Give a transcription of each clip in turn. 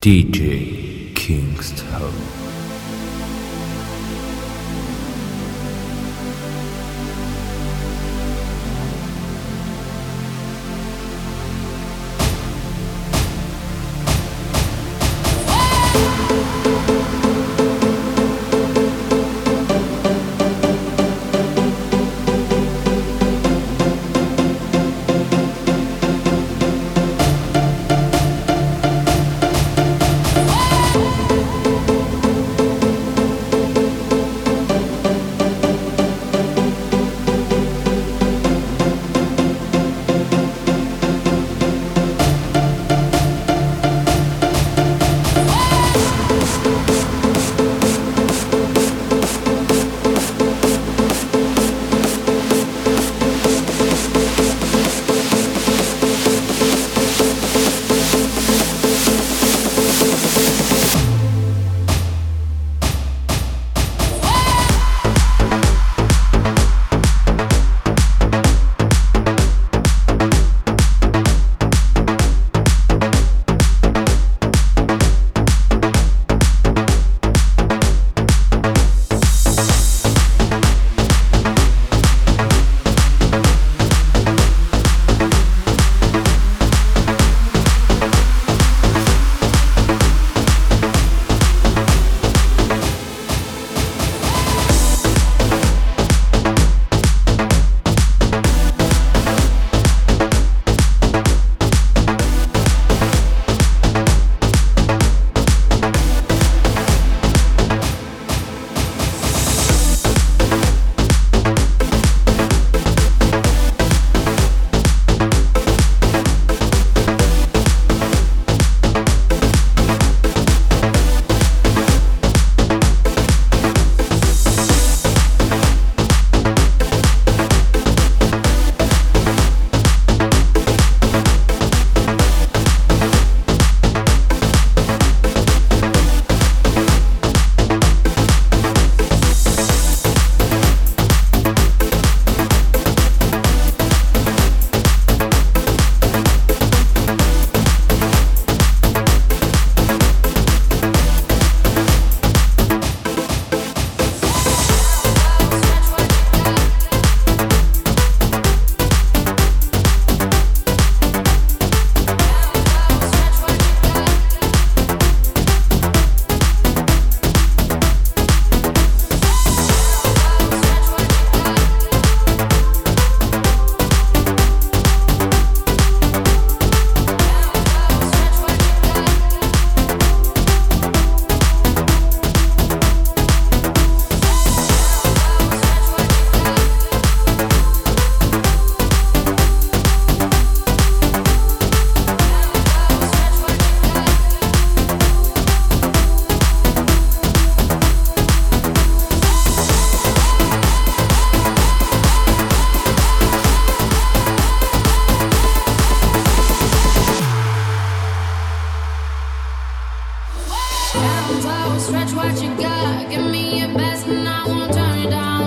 DJ Kingston. Beautiful people say go, go, go. Beautiful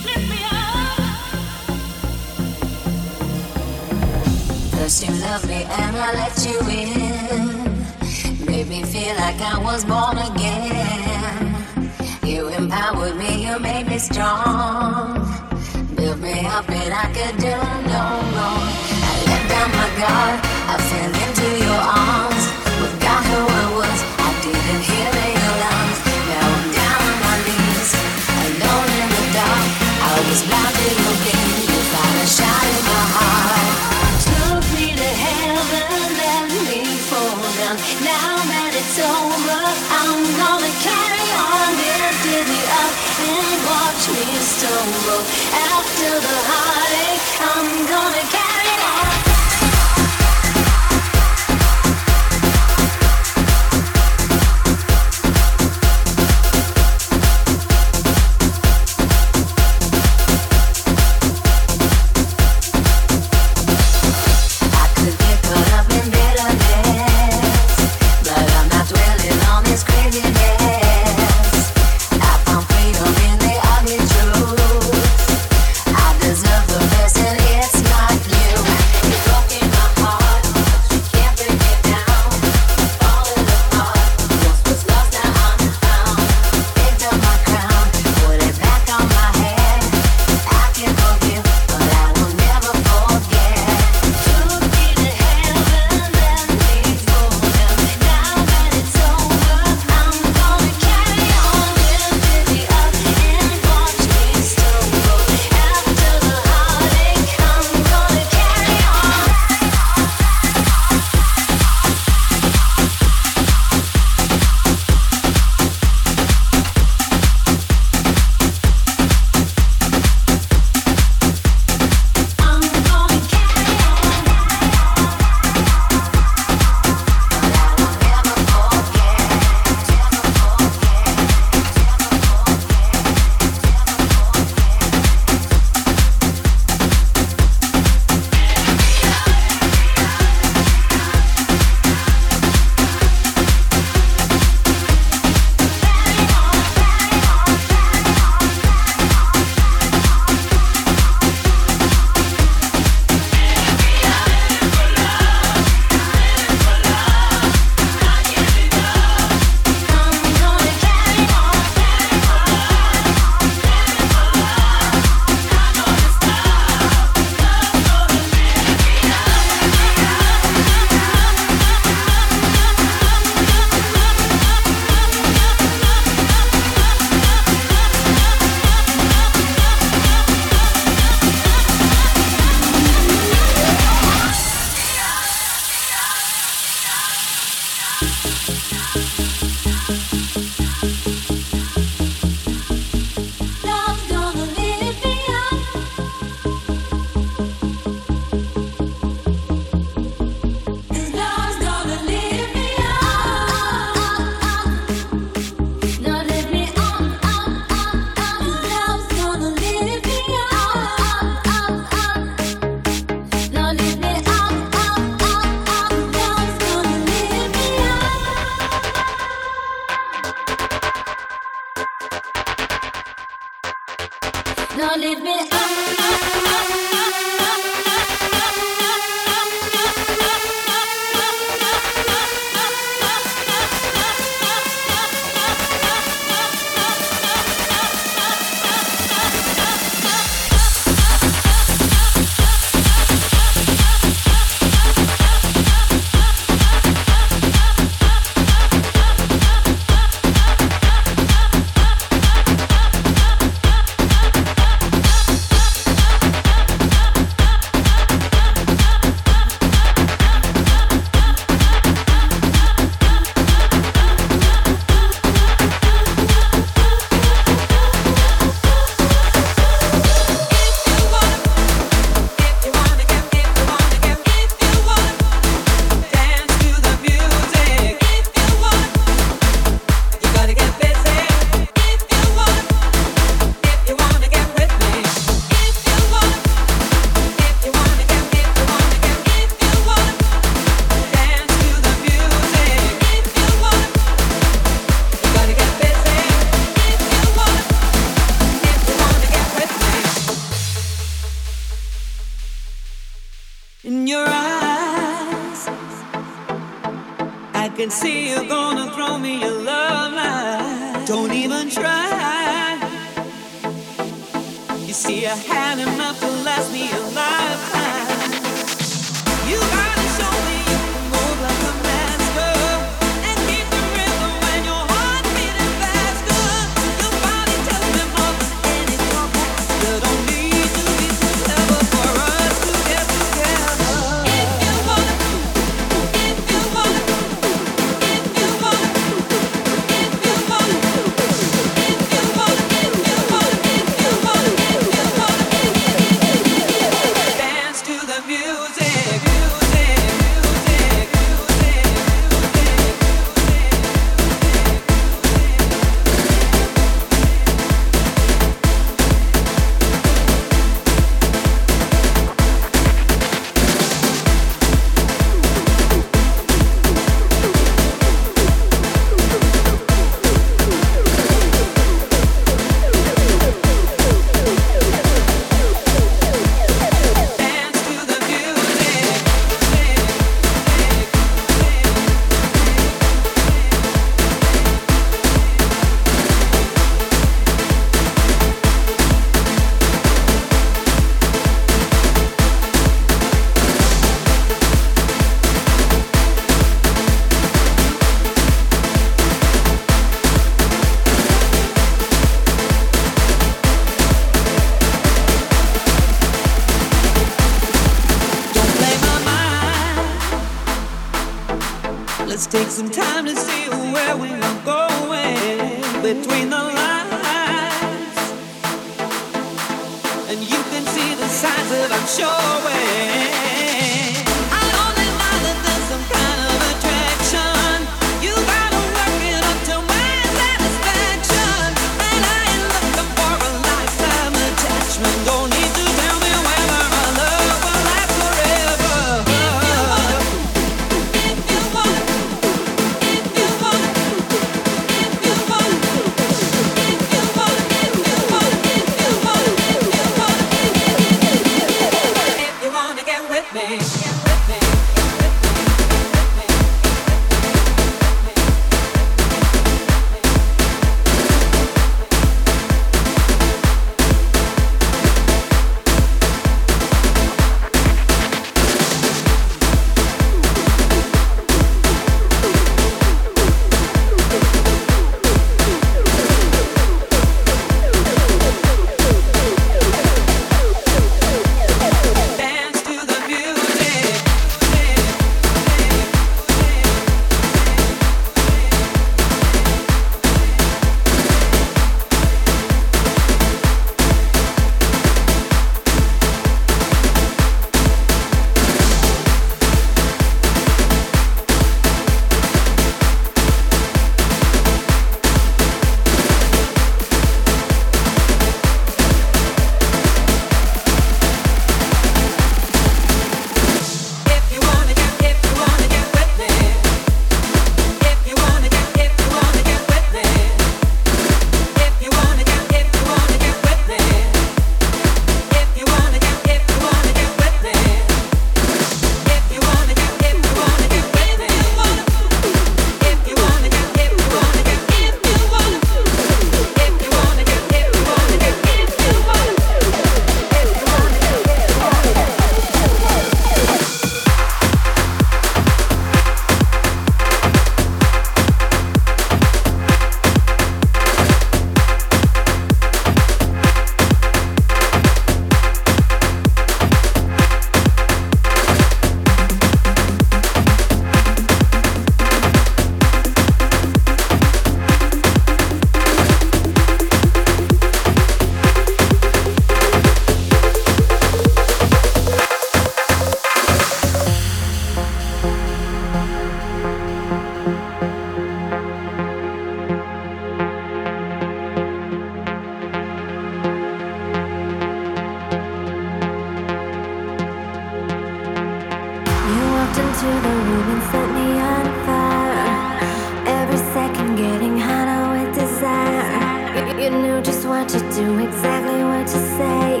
to do exactly what you say.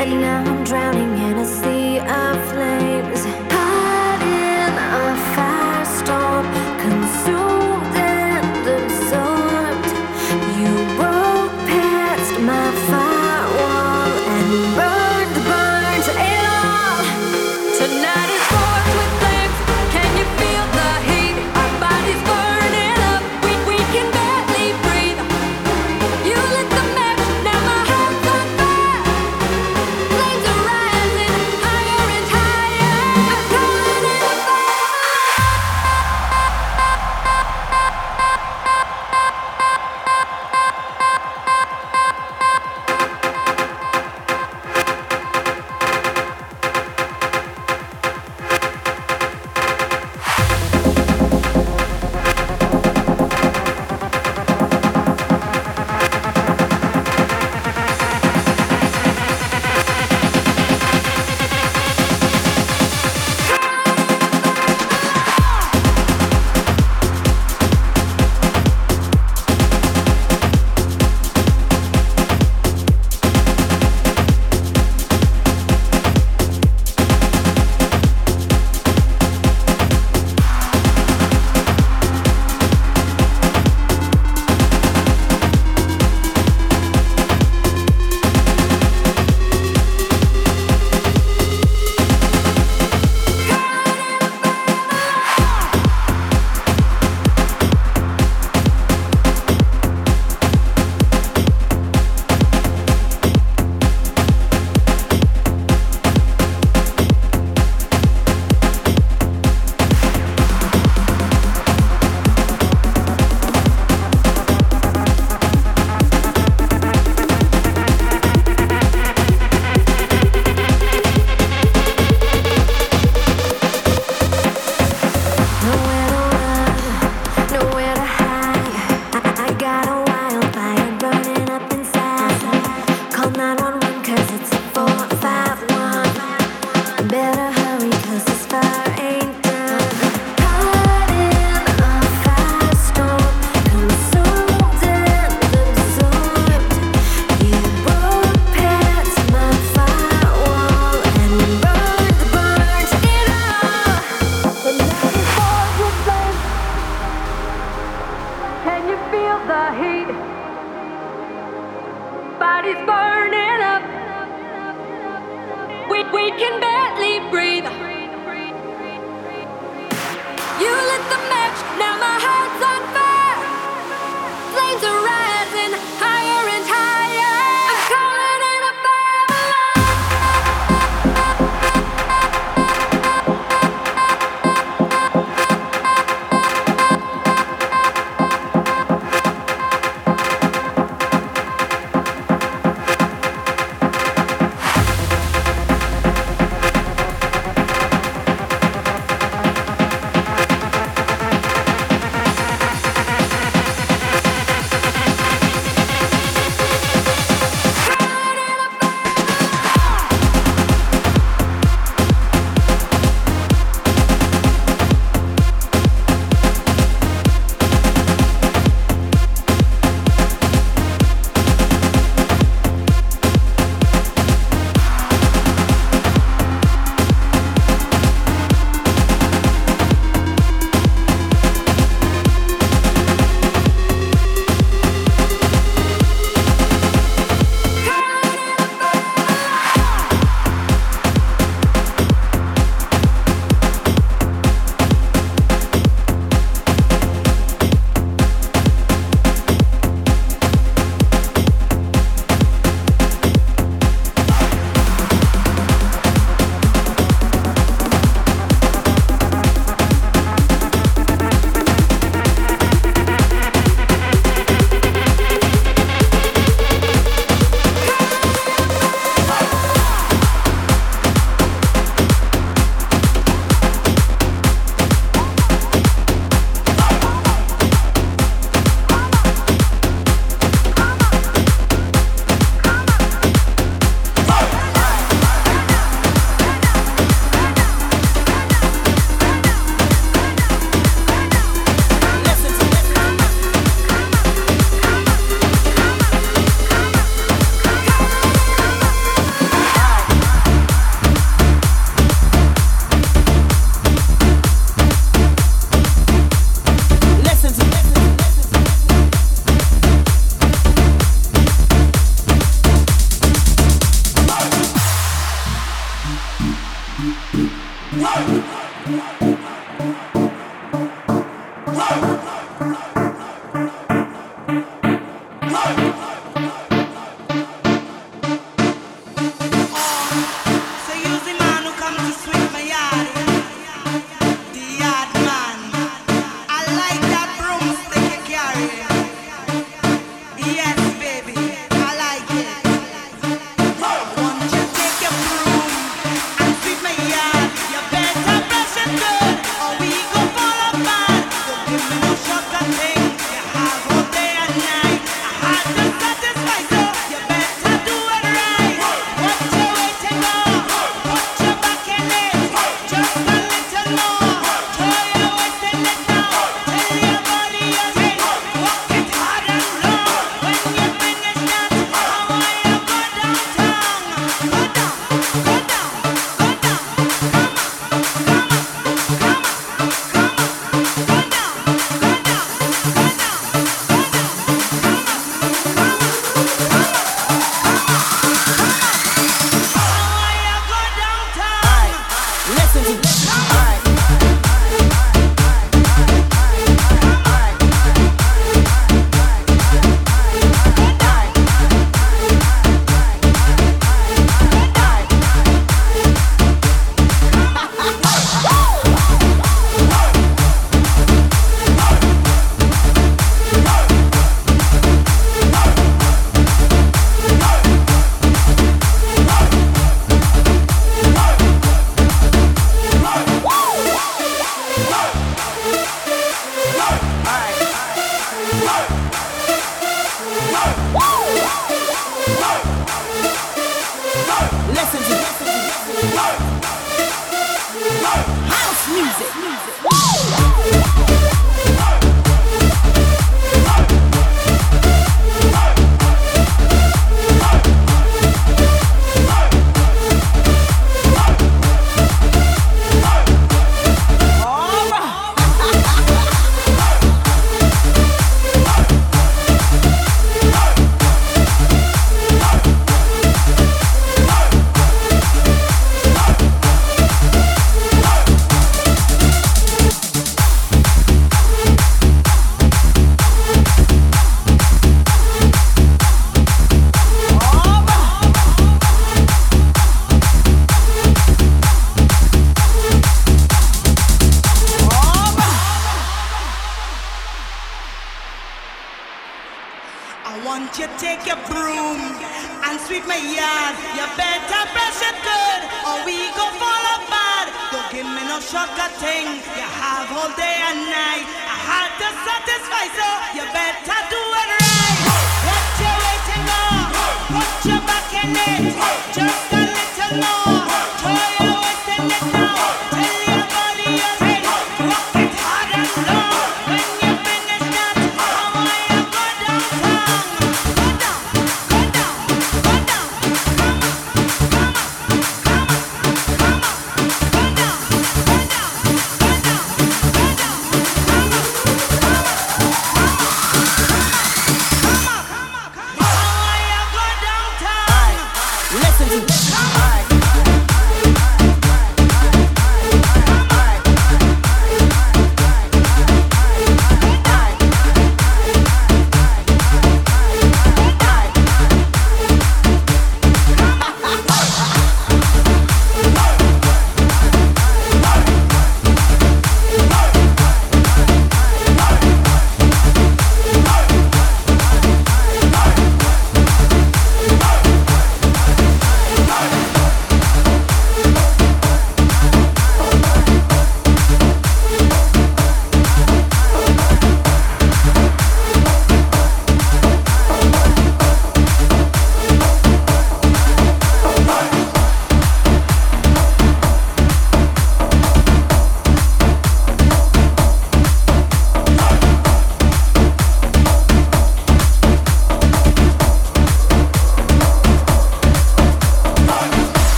And now I'm drowning in a sea of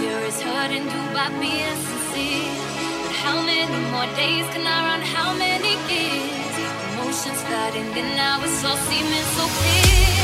there is hurt and do by being sincere. But how many more days can I run? How many years? Emotions flooding, and now it's all seeming so clear.